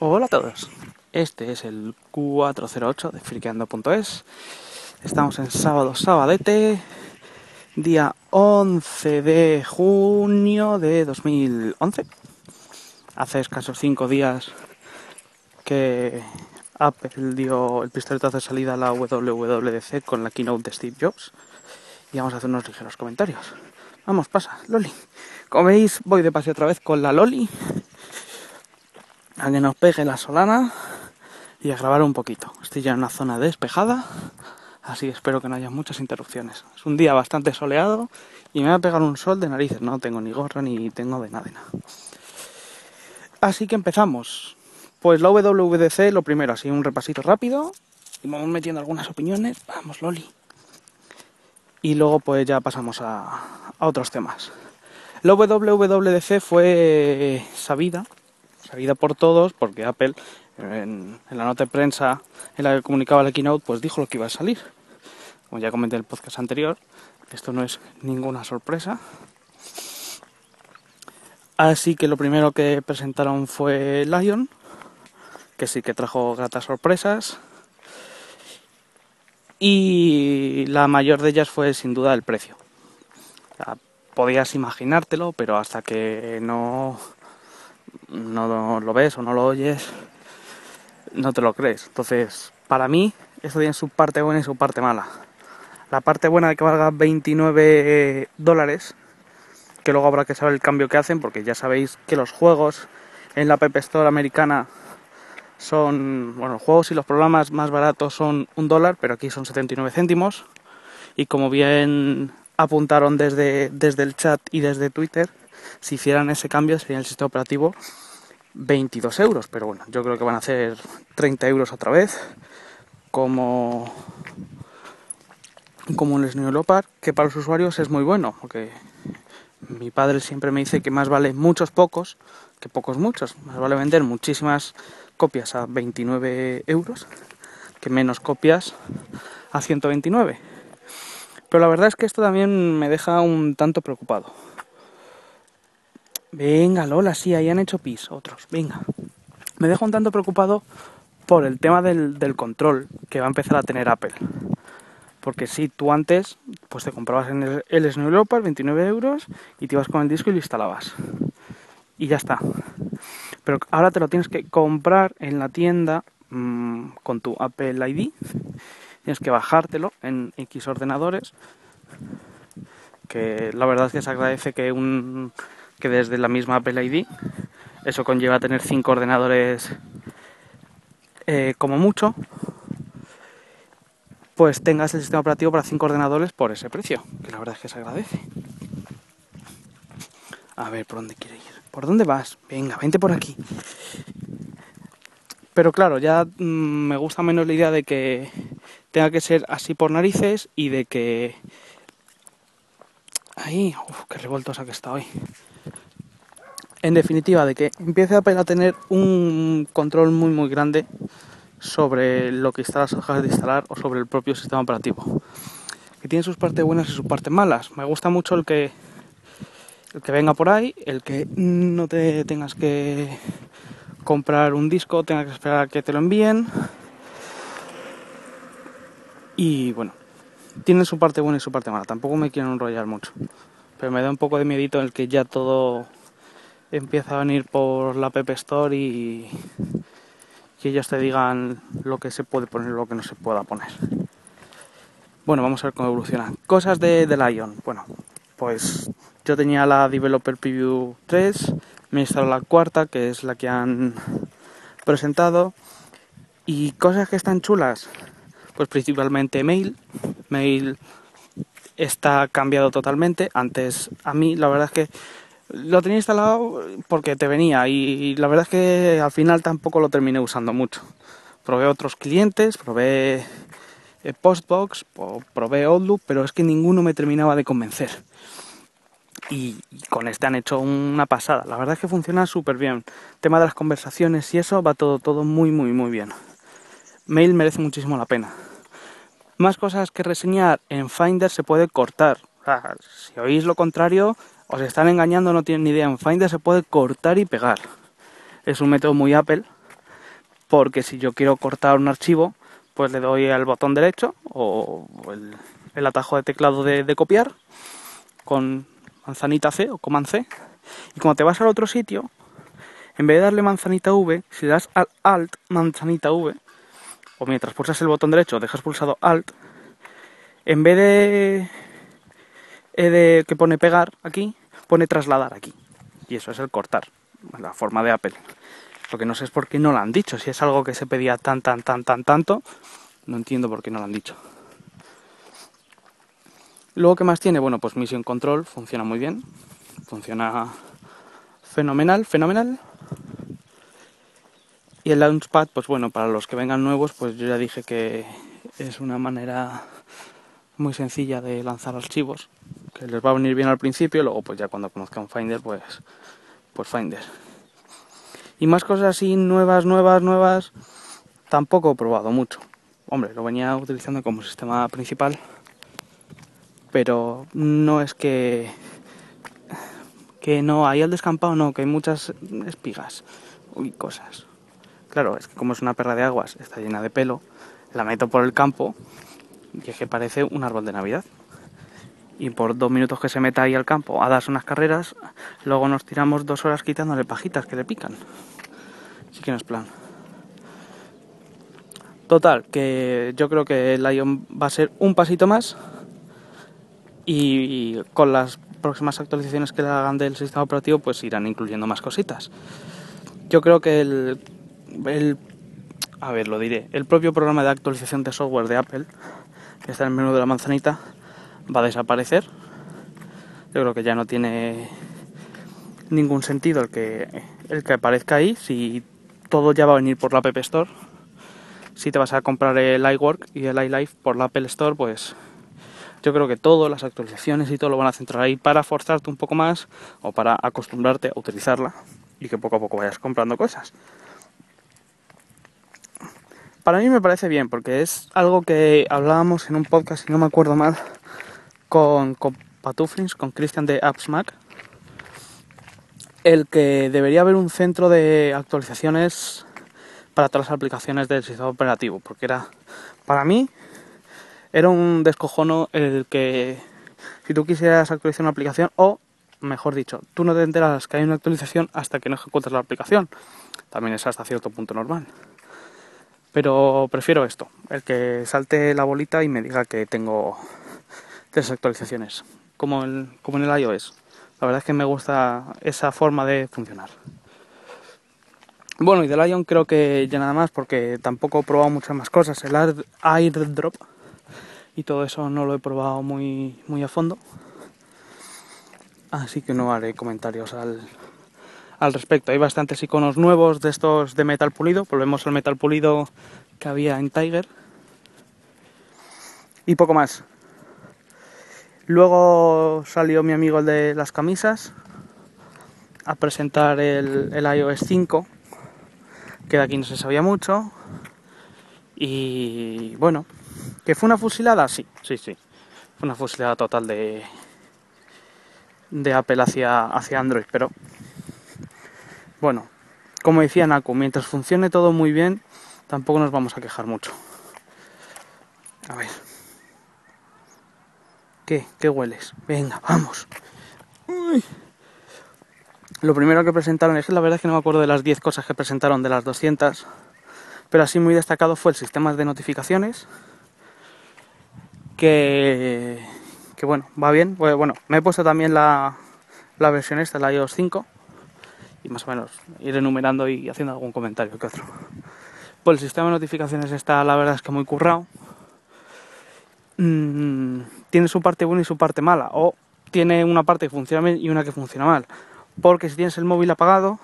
Hola a todos. Este es el 408 de friqueando.es. Estamos en sábado, sabadete, día 11 de junio de 2011. Hace escasos 5 días que Apple dio el pistoletazo de salida a la WWDC con la keynote de Steve Jobs. Y vamos a hacer unos ligeros comentarios. Vamos, pasa, Loli. Como veis, voy de paseo otra vez con la Loli a que nos pegue la solana y a grabar un poquito. Estoy ya en una zona despejada, así espero que no haya muchas interrupciones. Es un día bastante soleado y me va a pegar un sol de narices. No tengo ni gorra ni tengo de nada. Nada. Así que empezamos. Pues la WWDC, lo primero, así un repasito rápido y vamos metiendo algunas opiniones. Vamos, Loli. Y luego pues ya pasamos a, a otros temas. La WWDC fue sabida sabida por todos, porque Apple en, la nota de prensa en la que comunicaba la keynote, pues dijo lo que iba a salir. Como ya comenté en el podcast anterior, esto no es ninguna sorpresa. Así que lo primero que presentaron fue Lion, que sí que trajo gratas sorpresas. Y la mayor de ellas fue sin duda el precio. podías imaginártelo, pero hasta que no no lo ves o no lo oyes, no te lo crees. Entonces, para mí, eso tiene su parte buena y su parte mala. La parte buena de que valga 29 dólares, que luego habrá que saber el cambio que hacen, porque ya sabéis que los juegos en la App Store americana son, bueno, los juegos y los programas más baratos son un dólar, pero aquí son 79 céntimos. Y como bien apuntaron desde, desde el chat y desde Twitter, si hicieran ese cambio sería el sistema operativo 22 euros, pero bueno, yo creo que van a hacer 30 euros otra vez, como, como un Snow Leopard, que para los usuarios es muy bueno, porque mi padre siempre me dice que más vale muchos pocos que pocos muchos, más vale vender muchísimas copias a 29 euros que menos copias a 129. Pero la verdad es que esto también me deja un tanto preocupado Venga, Lola, sí, ahí han hecho pis, otros, venga. Me dejo un tanto preocupado por el tema del, control que va a empezar a tener Apple. Porque si tú antes, pues te comprabas en el, Snow Leopard 29 euros y te ibas con el disco y lo instalabas. Y ya está. Pero ahora te lo tienes que comprar en la tienda mmm, con tu Apple ID. Tienes que bajártelo en X ordenadores. Que la verdad es que se agradece que un que desde la misma Apple ID. Eso conlleva tener cinco ordenadores eh, como mucho. Pues tengas el sistema operativo para cinco ordenadores por ese precio, que la verdad es que se agradece. A ver, ¿por dónde quiere ir? ¿Por dónde vas? Venga, vente por aquí. Pero claro, ya mm, me gusta menos la idea de que tenga que ser así por narices y de que... Ahí, uff, qué revoltosa que está hoy en definitiva, de que empiece a tener un control muy muy grande sobre lo que instalas o dejas de instalar o sobre el propio sistema operativo. Que tiene sus partes buenas y sus partes malas. Me gusta mucho el que el que venga por ahí, el que no te tengas que comprar un disco, tengas que esperar a que te lo envíen. Y bueno, tiene su parte buena y su parte mala. Tampoco me quiero enrollar mucho. Pero me da un poco de miedito el que ya todo empieza a venir por la App Store y que ellos te digan lo que se puede poner lo que no se pueda poner. Bueno, vamos a ver cómo evoluciona. Cosas de, de Lion. Bueno, pues yo tenía la Developer Preview 3, me he instalado la cuarta, que es la que han presentado. Y cosas que están chulas, pues principalmente Mail. Mail está cambiado totalmente. Antes a mí la verdad es que lo tenía instalado porque te venía y la verdad es que al final tampoco lo terminé usando mucho. Probé otros clientes, probé eh, Postbox, probé Outlook, pero es que ninguno me terminaba de convencer. Y, con este han hecho una pasada. La verdad es que funciona súper bien. tema de las conversaciones y eso va todo, todo muy, muy, muy bien. Mail merece muchísimo la pena. Más cosas que reseñar. En Finder se puede cortar. si oís lo contrario, os están engañando, no tienen ni idea. En Finder se puede cortar y pegar. Es un método muy Apple porque si yo quiero cortar un archivo, pues le doy al botón derecho o el, atajo de teclado de, copiar con manzanita C o command C. Y cuando te vas al otro sitio, en vez de darle manzanita V, si das al Alt manzanita V, o mientras pulsas el botón derecho dejas pulsado Alt, en vez de, de que pone pegar aquí, pone trasladar aquí. Y eso es el cortar, la forma de Apple. Lo que no sé es por qué no lo han dicho. Si es algo que se pedía tan, tan, tan, tan, tanto, no entiendo por qué no lo han dicho. Luego, ¿qué más tiene? Bueno, pues Mission Control funciona muy bien. Funciona fenomenal, fenomenal. Y el Launchpad, pues bueno, para los que vengan nuevos, pues yo ya dije que es una manera muy sencilla de lanzar archivos, les va a venir bien al principio, luego pues ya cuando conozcan Finder, pues, pues Finder. Y más cosas así nuevas, nuevas, nuevas, tampoco he probado mucho. Hombre, lo venía utilizando como sistema principal, pero no es que que no, hay al descampado no, que hay muchas espigas y cosas. Claro, es que como es una perra de aguas, está llena de pelo, la meto por el campo y es que parece un árbol de Navidad. Y por dos minutos que se meta ahí al campo a darse unas carreras, luego nos tiramos dos horas quitándole pajitas que le pican. Así que no es plan. Total, que yo creo que el Lion va a ser un pasito más y con las próximas actualizaciones que le hagan del sistema operativo pues irán incluyendo más cositas. Yo creo que el, el a ver, lo diré, el propio programa de actualización de software de Apple, que está en el menú de la manzanita, va a desaparecer. Yo creo que ya no tiene ningún sentido el que el que aparezca ahí si todo ya va a venir por la App Store. Si te vas a comprar el iWork y el iLife por la Apple Store, pues yo creo que todas las actualizaciones y todo lo van a centrar ahí para forzarte un poco más o para acostumbrarte a utilizarla y que poco a poco vayas comprando cosas. Para mí me parece bien porque es algo que hablábamos en un podcast, si no me acuerdo mal, con, con con Christian de Apps Mac, el que debería haber un centro de actualizaciones para todas las aplicaciones del sistema operativo, porque era, para mí, era un descojono el que si tú quisieras actualizar una aplicación o, mejor dicho, tú no te enteras que hay una actualización hasta que no ejecutes la aplicación. También es hasta cierto punto normal. Pero prefiero esto, el que salte la bolita y me diga que tengo tres actualizaciones, como, el, como en el iOS. La verdad es que me gusta esa forma de funcionar. Bueno, y del Lion creo que ya nada más, porque tampoco he probado muchas más cosas. El AirDrop y todo eso no lo he probado muy, muy a fondo. Así que no haré comentarios al, al respecto. Hay bastantes iconos nuevos de estos de metal pulido. Volvemos al metal pulido que había en Tiger. Y poco más. Luego salió mi amigo el de las camisas a presentar el, el iOS 5, que de aquí no se sabía mucho. Y bueno, ¿que fue una fusilada? Sí, sí, sí. Fue una fusilada total de, de Apple hacia, hacia Android, pero bueno, como decía Naku, mientras funcione todo muy bien, tampoco nos vamos a quejar mucho. A ver. ¿Qué? ¿Qué hueles? Venga, vamos. Lo primero que presentaron, es la verdad es que no me acuerdo de las 10 cosas que presentaron de las 200, pero así muy destacado fue el sistema de notificaciones, que, que bueno, va bien. Bueno, me he puesto también la, la versión esta, la iOS 5, y más o menos ir enumerando y haciendo algún comentario que otro. Pues el sistema de notificaciones está, la verdad es que muy currado. Mm, tiene su parte buena y su parte mala, o tiene una parte que funciona bien y una que funciona mal. Porque si tienes el móvil apagado,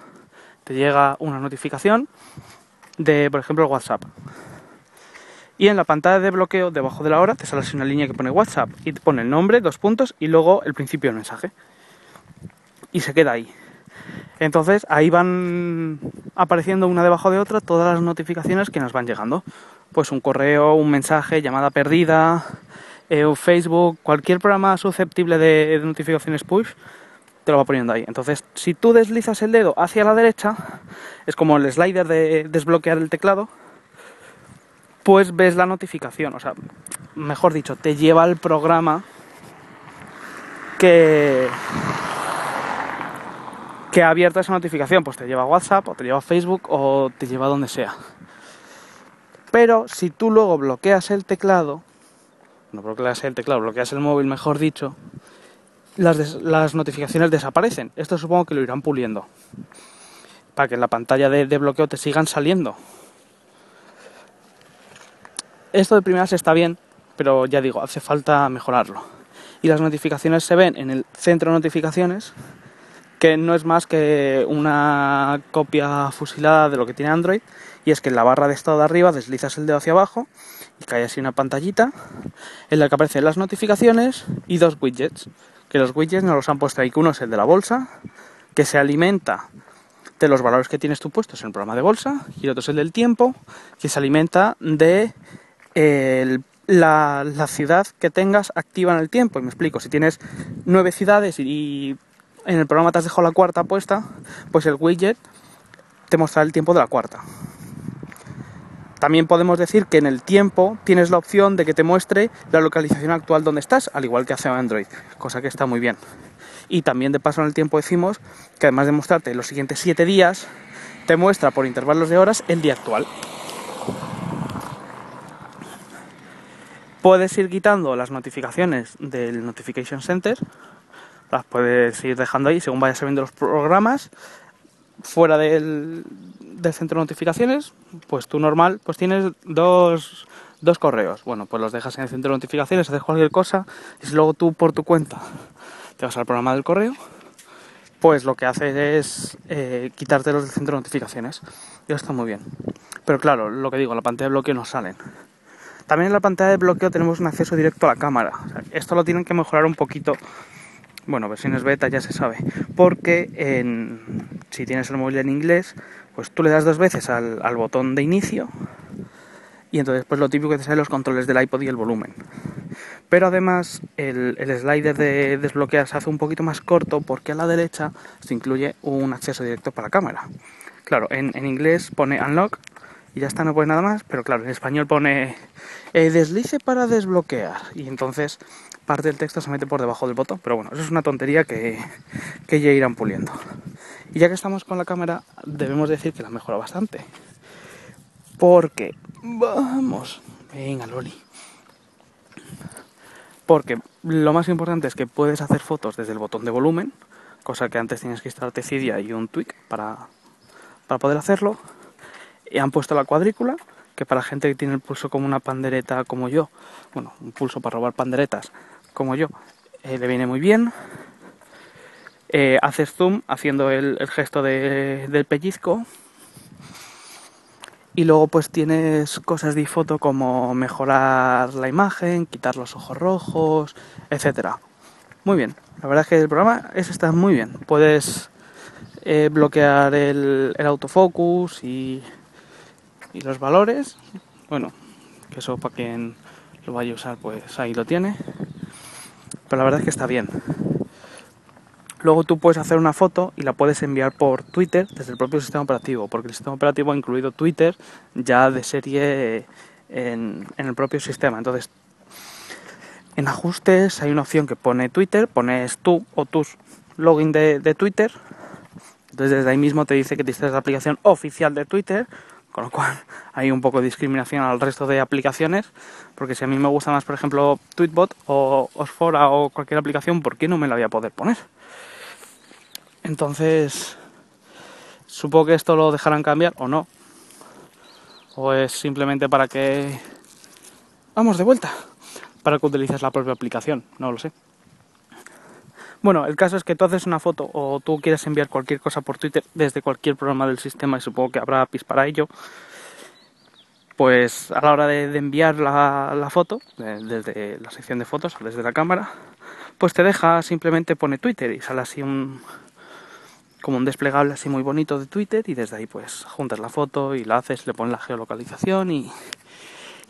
te llega una notificación de, por ejemplo, WhatsApp. Y en la pantalla de bloqueo, debajo de la hora, te sale una línea que pone WhatsApp y te pone el nombre, dos puntos y luego el principio del mensaje. Y se queda ahí. Entonces ahí van apareciendo una debajo de otra todas las notificaciones que nos van llegando. Pues un correo, un mensaje, llamada perdida, eh, Facebook, cualquier programa susceptible de, notificaciones push, te lo va poniendo ahí. Entonces, si tú deslizas el dedo hacia la derecha, es como el slider de desbloquear el teclado, pues ves la notificación. O sea, mejor dicho, te lleva al programa que, que ha abierto esa notificación. Pues te lleva a WhatsApp, o te lleva a Facebook, o te lleva a donde sea. Pero si tú luego bloqueas el teclado, no bloqueas el teclado, bloqueas el móvil, mejor dicho, las, las notificaciones desaparecen. Esto supongo que lo irán puliendo. Para que en la pantalla de, de bloqueo te sigan saliendo. Esto de primeras está bien, pero ya digo, hace falta mejorarlo. Y las notificaciones se ven en el centro de notificaciones, que no es más que una copia fusilada de lo que tiene Android, y es que en la barra de estado de arriba deslizas el dedo hacia abajo y cae así una pantallita en la que aparecen las notificaciones y dos widgets que los widgets nos los han puesto ahí, que uno es el de la bolsa, que se alimenta de los valores que tienes tú puestos en el programa de bolsa, y el otro es el del tiempo, que se alimenta de la, ciudad que tengas activa en el tiempo. Y me explico, si tienes nueve ciudades y, en el programa te has dejado la cuarta puesta, pues el widget te mostrará el tiempo de la cuarta. También podemos decir que en el tiempo tienes la opción de que te muestre la localización actual donde estás, al igual que hace Android, cosa que está muy bien. Y también de paso en el tiempo decimos que además de mostrarte los siguientes 7 días, te muestra por intervalos de horas el día actual. Puedes ir quitando las notificaciones del Notification Center, las puedes ir dejando ahí según vayas sabiendo los programas. Fuera del, del centro de notificaciones, pues tú normal, pues tienes dos, dos correos. Bueno, pues los dejas en el centro de notificaciones, haces cualquier cosa, y si luego tú por tu cuenta te vas al programa del correo, pues lo que haces es eh, quitártelos del centro de notificaciones. Y está muy bien. Pero claro, lo que digo, la pantalla de bloqueo no salen. También en la pantalla de bloqueo tenemos un acceso directo a la cámara. esto lo tienen que mejorar un poquito bueno, versiones beta ya se sabe, porque en, si tienes el móvil en inglés, pues tú le das dos veces al, botón de inicio y entonces pues lo típico que te sale los controles del iPod y el volumen. Pero además el, slider de desbloquear se hace un poquito más corto porque a la derecha se incluye un acceso directo para la cámara. Claro, en, inglés pone unlock y ya está, no pone nada más, pero claro, en español pone eh, deslice para desbloquear y entonces parte del texto se mete por debajo del botón, pero bueno, eso es una tontería que, que ya irán puliendo. Y ya que estamos con la cámara, debemos decir que la mejora bastante. Porque, vamos, venga Loli. Porque lo más importante es que puedes hacer fotos desde el botón de volumen, cosa que antes tienes que instalarte Cydia y un tweak para, para poder hacerlo. Y han puesto la cuadrícula, que para gente que tiene el pulso como una pandereta como yo, bueno, un pulso para robar panderetas, como yo, eh, le viene muy bien. Eh, haces zoom haciendo el, gesto del pellizco. Y luego pues tienes cosas de foto como mejorar la imagen, quitar los ojos rojos, etcétera. Muy bien, la verdad es que el programa es, está muy bien. Puedes eh, bloquear el, el autofocus y, y los valores. Bueno, que eso para quien lo vaya a usar pues ahí lo tiene pero la verdad es que está bien. Luego tú puedes hacer una foto y la puedes enviar por Twitter desde el propio sistema operativo, porque el sistema operativo ha incluido Twitter ya de serie en, el propio sistema. Entonces, en ajustes hay una opción que pone Twitter, pones tú o tus login de, Twitter. Entonces desde ahí mismo te dice que tienes la aplicación oficial de Twitter con lo cual hay un poco de discriminación al resto de aplicaciones, porque si a mí me gusta más, por ejemplo, Tweetbot o Osfora o cualquier aplicación, ¿por qué no me la voy a poder poner? Entonces, supongo que esto lo dejarán cambiar o no. O es simplemente para que... Vamos de vuelta. Para que utilices la propia aplicación, no lo sé. Bueno, el caso es que tú haces una foto o tú quieres enviar cualquier cosa por Twitter desde cualquier programa del sistema y supongo que habrá APIs para ello. Pues a la hora de, enviar la, foto, desde la sección de fotos desde la cámara, pues te deja simplemente pone Twitter y sale así un como un desplegable así muy bonito de Twitter y desde ahí pues juntas la foto y la haces, le pones la geolocalización y,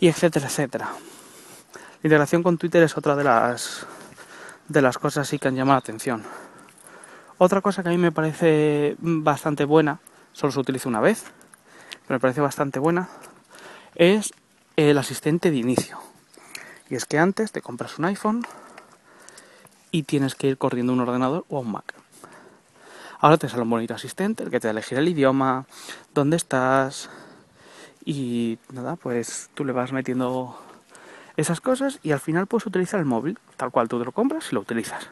y etcétera, etcétera. La integración con Twitter es otra de las de las cosas sí que han llamado la atención. Otra cosa que a mí me parece bastante buena, solo se utiliza una vez, pero me parece bastante buena, es el asistente de inicio. Y es que antes te compras un iPhone y tienes que ir corriendo a un ordenador o a un Mac. Ahora te sale un bonito asistente, el que te va a elegir el idioma, dónde estás y nada, pues tú le vas metiendo esas cosas y al final puedes utilizar el móvil, tal cual tú te lo compras y lo utilizas.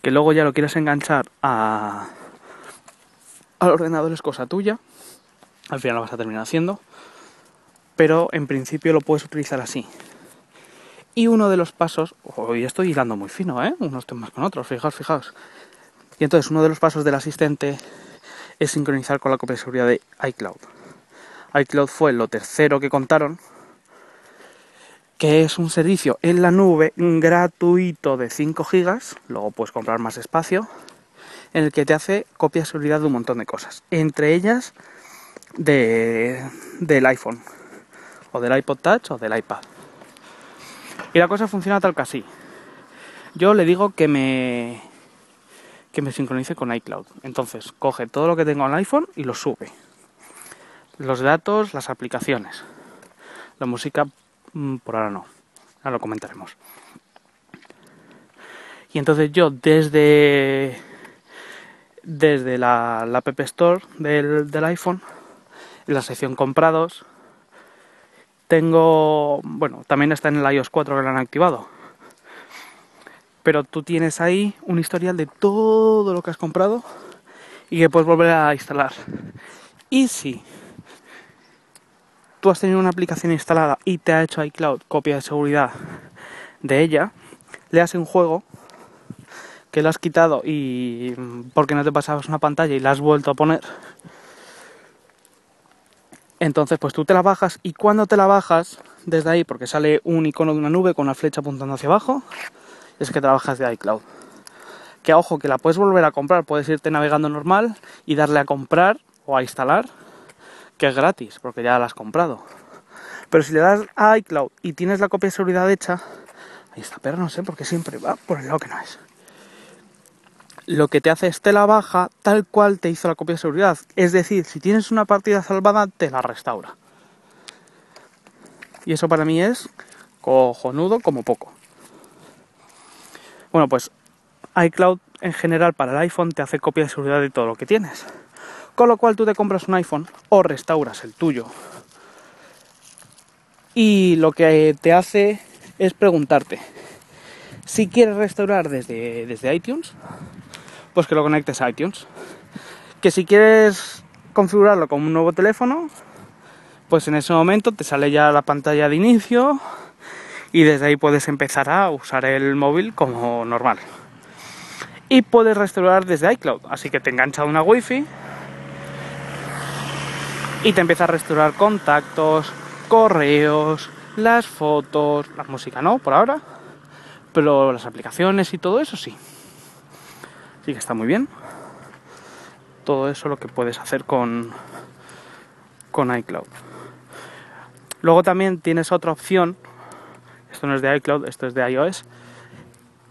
Que luego ya lo quieras enganchar a, al ordenador es cosa tuya, al final lo vas a terminar haciendo, pero en principio lo puedes utilizar así. Y uno de los pasos, hoy estoy hilando muy fino, ¿eh? unos temas con otros, fijaos, fijaos. Y entonces uno de los pasos del asistente es sincronizar con la copia de seguridad de iCloud. iCloud fue lo tercero que contaron, que es un servicio en la nube gratuito de 5 gigas, luego puedes comprar más espacio, en el que te hace copia de seguridad de un montón de cosas, entre ellas de, del iPhone, o del iPod Touch o del iPad. Y la cosa funciona tal que así. Yo le digo que me que me sincronice con iCloud. Entonces, coge todo lo que tengo en el iPhone y lo sube. Los datos, las aplicaciones. La música Mm, por ahora no. Ahora lo comentaremos. Y entonces yo desde desde la, App Store del, del iPhone, en la sección comprados, tengo, bueno, también está en el iOS 4 que lo han activado. Pero tú tienes ahí un historial de todo lo que has comprado y que puedes volver a instalar. Y si tú has tenido una aplicación instalada y te ha hecho iCloud copia de seguridad de ella, le hace un juego que le has quitado y porque no te pasabas una pantalla y la has vuelto a poner. Entonces, pues tú te la bajas y cuando te la bajas desde ahí, porque sale un icono de una nube con una flecha apuntando hacia abajo, es que trabajas de iCloud. Que ojo, que la puedes volver a comprar, puedes irte navegando normal y darle a comprar o a instalar que es gratis, porque ya la has comprado. Pero si le das a iCloud y tienes la copia de seguridad hecha, ahí está, pero no sé, porque siempre va por el lado que no es. Lo que te hace es te la baja tal cual te hizo la copia de seguridad. Es decir, si tienes una partida salvada, te la restaura. Y eso para mí es cojonudo como poco. Bueno, pues iCloud en general para el iPhone te hace copia de seguridad de todo lo que tienes. Con lo cual tú te compras un iPhone o restauras el tuyo. Y lo que te hace es preguntarte, si quieres restaurar desde, desde iTunes, pues que lo conectes a iTunes. Que si quieres configurarlo como un nuevo teléfono, pues en ese momento te sale ya la pantalla de inicio y desde ahí puedes empezar a usar el móvil como normal. Y puedes restaurar desde iCloud, así que te engancha una wifi y te empieza a restaurar contactos, correos, las fotos, la música no, por ahora, pero las aplicaciones y todo eso sí. Sí que está muy bien. Todo eso lo que puedes hacer con, con iCloud. Luego también tienes otra opción, esto no es de iCloud, esto es de iOS,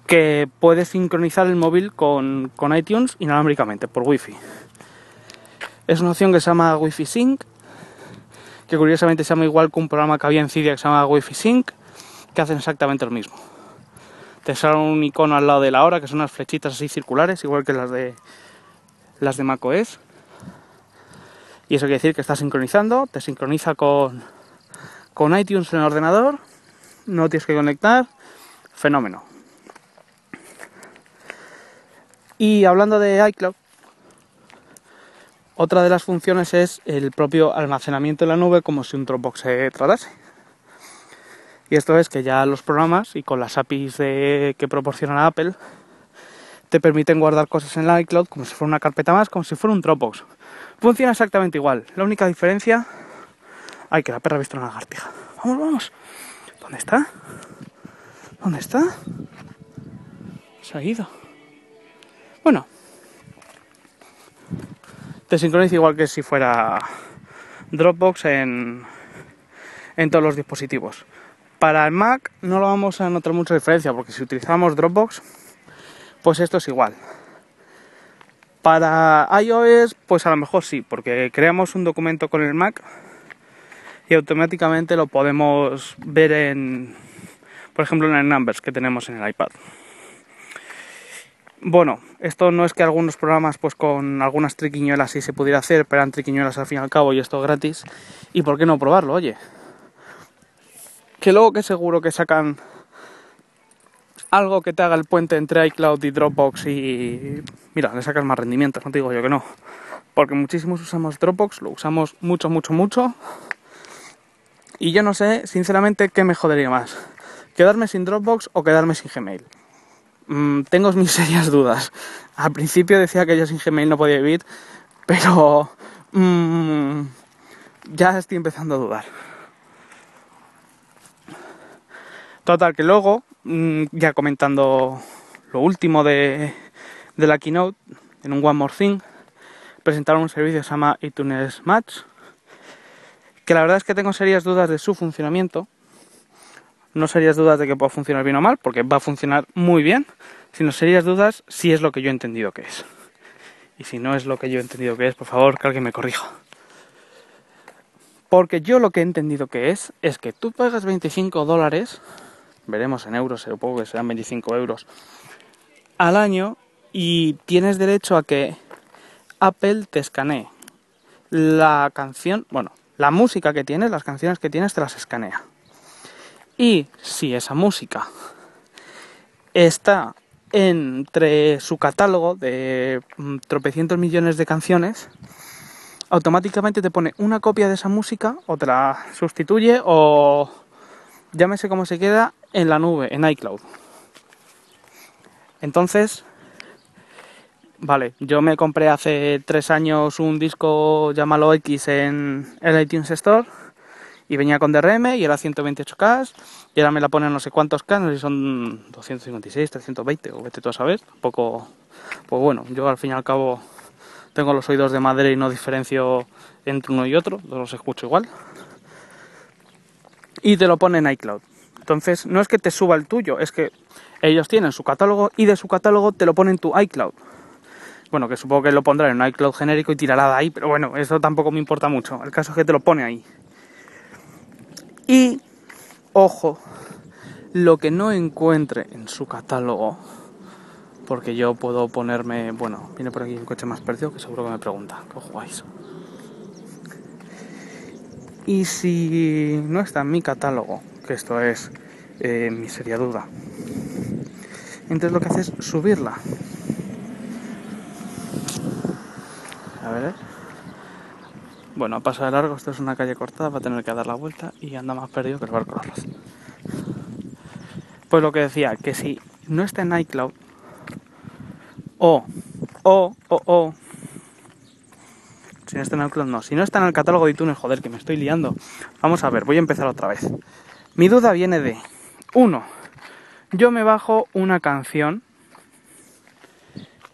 que puedes sincronizar el móvil con, con iTunes inalámbricamente por Wi-Fi. Es una opción que se llama Wi-Fi Sync, que curiosamente se llama igual que un programa que había en Cydia que se llama Wi-Fi Sync, que hacen exactamente lo mismo. Te sale un icono al lado de la hora, que son unas flechitas así circulares, igual que las de las de macOS. Y eso quiere decir que está sincronizando, te sincroniza con, con iTunes en el ordenador, no tienes que conectar, fenómeno. Y hablando de iCloud, otra de las funciones es el propio almacenamiento en la nube como si un Dropbox se tratase. Y esto es que ya los programas y con las APIs de, que proporciona Apple te permiten guardar cosas en la iCloud como si fuera una carpeta más, como si fuera un Dropbox. Funciona exactamente igual. La única diferencia... Ay, que la perra ha visto una lagartija. Vamos, vamos. ¿Dónde está? ¿Dónde está? Se ha ido. Bueno, te sincroniza igual que si fuera Dropbox en, en todos los dispositivos. Para el Mac no lo vamos a notar mucha diferencia porque si utilizamos Dropbox, pues esto es igual. Para iOS, pues a lo mejor sí, porque creamos un documento con el Mac y automáticamente lo podemos ver en, por ejemplo, en el Numbers que tenemos en el iPad. Bueno, esto no es que algunos programas pues con algunas triquiñuelas sí se pudiera hacer, pero eran triquiñuelas al fin y al cabo y esto gratis. ¿Y por qué no probarlo? Oye, que luego que seguro que sacan algo que te haga el puente entre iCloud y Dropbox y mira, le sacas más rendimiento, no te digo yo que no. Porque muchísimos usamos Dropbox, lo usamos mucho, mucho, mucho. Y yo no sé, sinceramente, qué me jodería más. ¿Quedarme sin Dropbox o quedarme sin Gmail? Mm, tengo mis serias dudas. Al principio decía que yo sin Gmail no podía vivir, pero mm, ya estoy empezando a dudar. Total, que luego, mm, ya comentando lo último de, la keynote, en un One More Thing, presentaron un servicio que se llama iTunes Match, que la verdad es que tengo serias dudas de su funcionamiento, no serias dudas de que pueda funcionar bien o mal, porque va a funcionar muy bien, sino serias dudas si es lo que yo he entendido que es. Y si no es lo que yo he entendido que es, por favor, que alguien me corrija. Porque yo lo que he entendido que es, es que tú pagas 25 dólares, veremos en euros, supongo que serán 25 euros, al año y tienes derecho a que Apple te escanee la canción, bueno, la música que tienes, las canciones que tienes, te las escanea. Y si esa música está entre su catálogo de mm, tropecientos millones de canciones, automáticamente te pone una copia de esa música o te la sustituye o llámese como se queda en la nube, en iCloud. Entonces, vale, yo me compré hace tres años un disco, llámalo X, en el iTunes Store y venía con DRM y era 128K y ahora me la ponen no sé cuántos K, no sé si son 256, 320 o vete tú a saber, poco, pues bueno, yo al fin y al cabo tengo los oídos de madera y no diferencio entre uno y otro, los escucho igual. Y te lo ponen en iCloud. Entonces, no es que te suba el tuyo, es que ellos tienen su catálogo y de su catálogo te lo ponen tu iCloud. Bueno, que supongo que lo pondrán en un iCloud genérico y tirará de ahí, pero bueno, eso tampoco me importa mucho. El caso es que te lo pone ahí. Y, ojo, lo que no encuentre en su catálogo, porque yo puedo ponerme, bueno, viene por aquí un coche más perdido que seguro que me pregunta, ¿qué jugáis? Y si no está en mi catálogo, que esto es eh, mi seria duda, entonces lo que hace es subirla. A ver. Bueno, a paso de largo, esto es una calle cortada, va a tener que dar la vuelta y anda más perdido que el barco arroz. Pues lo que decía, que si no está en iCloud, o, o, o, o, si no está en iCloud, no, si no está en el catálogo de iTunes, joder, que me estoy liando. Vamos a ver, voy a empezar otra vez. Mi duda viene de, uno, yo me bajo una canción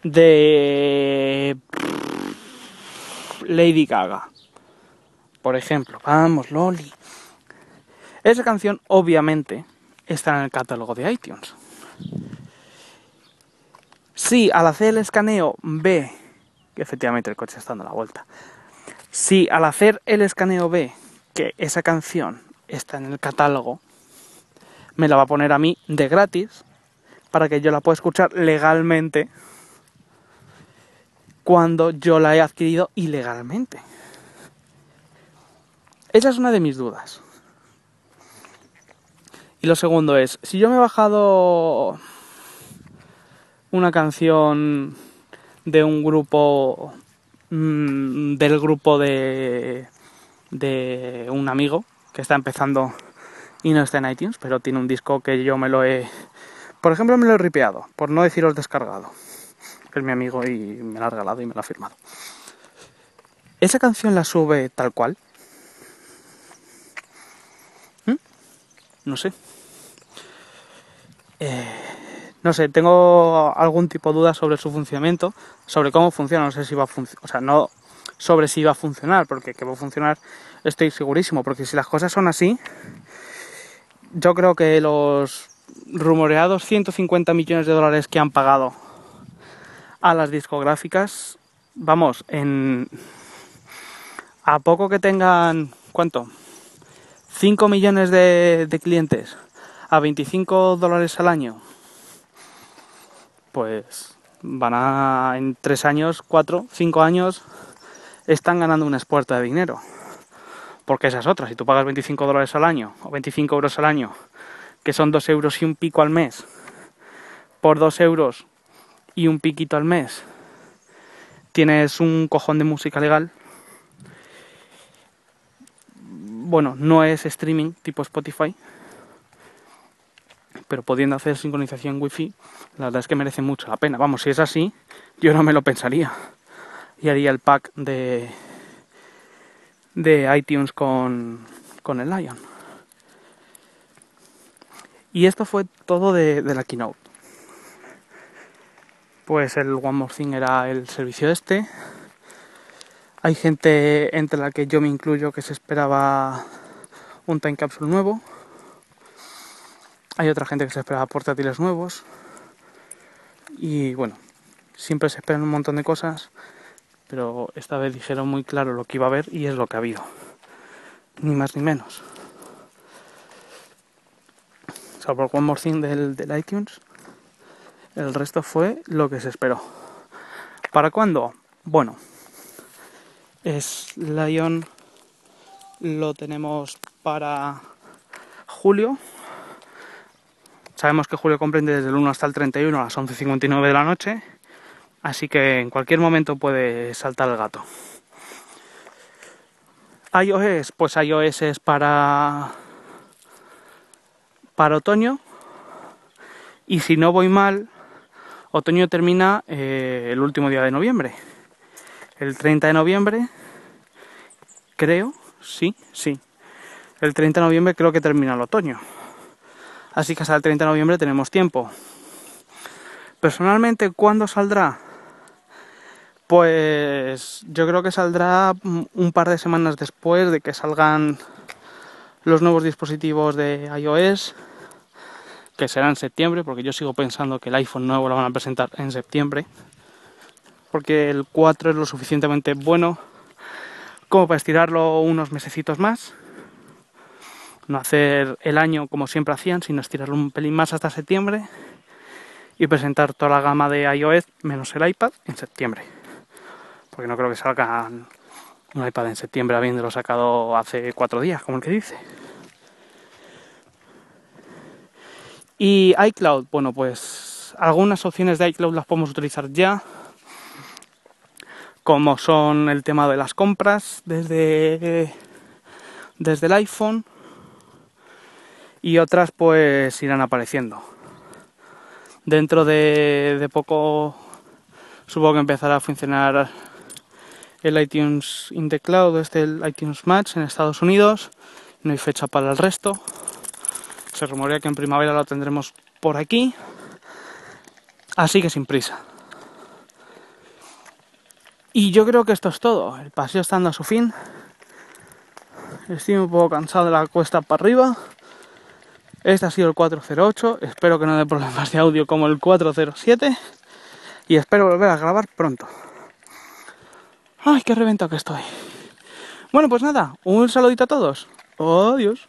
de Lady Gaga por ejemplo, vamos, Loli. Esa canción obviamente está en el catálogo de iTunes. Si al hacer el escaneo ve que efectivamente el coche está dando la vuelta, si al hacer el escaneo ve que esa canción está en el catálogo, me la va a poner a mí de gratis para que yo la pueda escuchar legalmente cuando yo la he adquirido ilegalmente. Esa es una de mis dudas. Y lo segundo es, si yo me he bajado una canción de un grupo, mm, del grupo de, de un amigo que está empezando y no está en iTunes, pero tiene un disco que yo me lo he, por ejemplo, me lo he ripeado, por no deciros descargado, es mi amigo y me lo ha regalado y me lo ha firmado. Esa canción la sube tal cual, no sé. Eh, no sé, tengo algún tipo de duda sobre su funcionamiento, sobre cómo funciona, no sé si va a funcionar, o sea, no sobre si va a funcionar, porque que va a funcionar estoy segurísimo, porque si las cosas son así, yo creo que los rumoreados 150 millones de dólares que han pagado a las discográficas vamos, en a poco que tengan, ¿cuánto? 5 millones de, clientes a 25 dólares al año, pues van a en 3 años, 4, 5 años, están ganando una expuerta de dinero. Porque esa es otra, si tú pagas 25 dólares al año o 25 euros al año, que son 2 euros y un pico al mes, por 2 euros y un piquito al mes, tienes un cojón de música legal. Bueno, no es streaming tipo Spotify, pero pudiendo hacer sincronización wifi, la verdad es que merece mucho la pena. Vamos, si es así, yo no me lo pensaría. Y haría el pack de, de iTunes con, con el Lion. Y esto fue todo de, de, la keynote. Pues el One More Thing era el servicio este. Hay gente entre la que yo me incluyo que se esperaba un time capsule nuevo. Hay otra gente que se esperaba portátiles nuevos. Y bueno, siempre se esperan un montón de cosas pero esta vez dijeron muy claro lo que iba a haber y es lo que ha habido. Ni más ni menos. Salvo el One More Thing del, del iTunes, el resto fue lo que se esperó. ¿Para cuándo? Bueno, es Lion, lo tenemos para julio. Sabemos que julio comprende desde el 1 hasta el 31 a las 11.59 de la noche Así que en cualquier momento puede saltar el gato. iOS, pues iOS es para para otoño y si no voy mal, otoño termina eh, el último día de noviembre. El 30 de noviembre, creo, sí, sí. El 30 de noviembre creo que termina el otoño. Así que hasta el 30 de noviembre tenemos tiempo. Personalmente, ¿cuándo saldrá? Pues yo creo que saldrá un par de semanas después de que salgan los nuevos dispositivos de iOS, que será en septiembre, porque yo sigo pensando que el iPhone nuevo lo van a presentar en septiembre, porque el 4 es lo suficientemente bueno como para estirarlo unos mesecitos más, no hacer el año como siempre hacían, sino estirarlo un pelín más hasta septiembre y presentar toda la gama de iOS menos el iPad en septiembre porque no creo que salga un iPad en septiembre habiéndolo sacado hace cuatro días, como el que dice. Y iCloud, bueno, pues algunas opciones de iCloud las podemos utilizar ya, como son el tema de las compras desde, desde el iPhone y otras pues irán apareciendo. Dentro de, poco supongo que empezará a funcionar el iTunes in the Cloud, este el iTunes Match en Estados Unidos. No hay fecha para el resto. Se rumorea que en primavera lo tendremos por aquí. Así que sin prisa. Y yo creo que esto es todo. El paseo está dando a su fin. Estoy un poco cansado de la cuesta para arriba. Este ha sido el 408. Espero que no dé problemas de audio como el 407. Y espero volver a grabar pronto. Ay, qué reventado que estoy. Bueno, pues nada, un saludito a todos. Adiós.